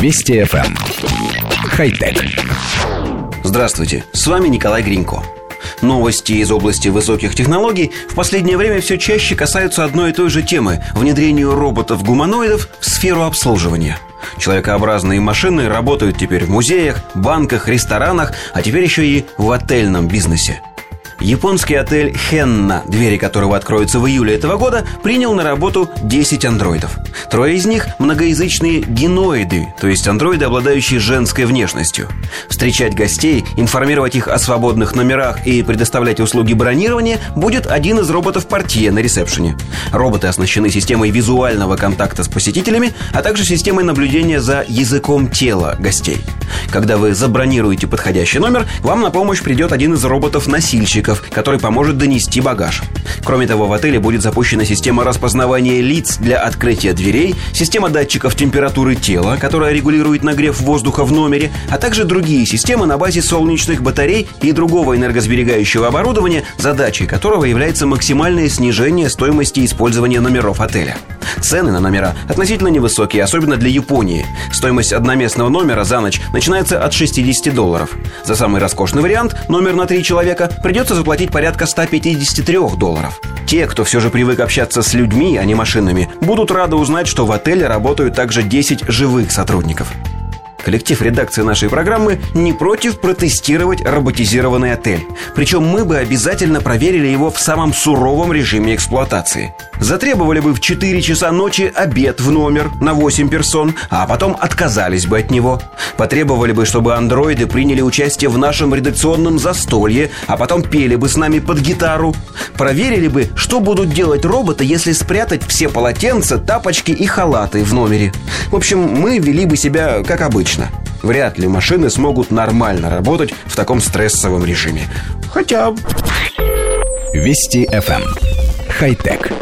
Вести FM. Эм. Хай-тек. Здравствуйте, с вами Николай Гринько. Новости из области высоких технологий в последнее время все чаще касаются одной и той же темы – внедрению роботов-гуманоидов в сферу обслуживания. Человекообразные машины работают теперь в музеях, банках, ресторанах, а теперь еще и в отельном бизнесе. Японский отель Хенна, двери которого откроются в июле этого года, принял на работу 10 андроидов. Трое из них – многоязычные геноиды, то есть андроиды, обладающие женской внешностью. Встречать гостей, информировать их о свободных номерах и предоставлять услуги бронирования будет один из роботов портье на ресепшене. Роботы оснащены системой визуального контакта с посетителями, а также системой наблюдения за языком тела гостей. Когда вы забронируете подходящий номер, вам на помощь придет один из роботов-носильщиков, охранников, который поможет донести багаж. Кроме того, в отеле будет запущена система распознавания лиц для открытия дверей, система датчиков температуры тела, которая регулирует нагрев воздуха в номере, а также другие системы на базе солнечных батарей и другого энергосберегающего оборудования, задачей которого является максимальное снижение стоимости использования номеров отеля. Цены на номера относительно невысокие, особенно для Японии. Стоимость одноместного номера за ночь начинается от 60 долларов. За самый роскошный вариант, номер на три человека, придется заплатить порядка 153 долларов. Те, кто все же привык общаться с людьми, а не машинами, будут рады узнать, что в отеле работают также 10 живых сотрудников. Коллектив редакции нашей программы не против протестировать роботизированный отель. Причем мы бы обязательно проверили его в самом суровом режиме эксплуатации. Затребовали бы в 4 часа ночи обед в номер на 8 персон, а потом отказались бы от него. Потребовали бы, чтобы андроиды приняли участие в нашем редакционном застолье, а потом пели бы с нами под гитару. Проверили бы, что будут делать роботы, если спрятать все полотенца, тапочки и халаты в номере. В общем, мы вели бы себя как обычно точно. Вряд ли машины смогут нормально работать в таком стрессовом режиме. Хотя... Вести FM. Эм. Хай-тек.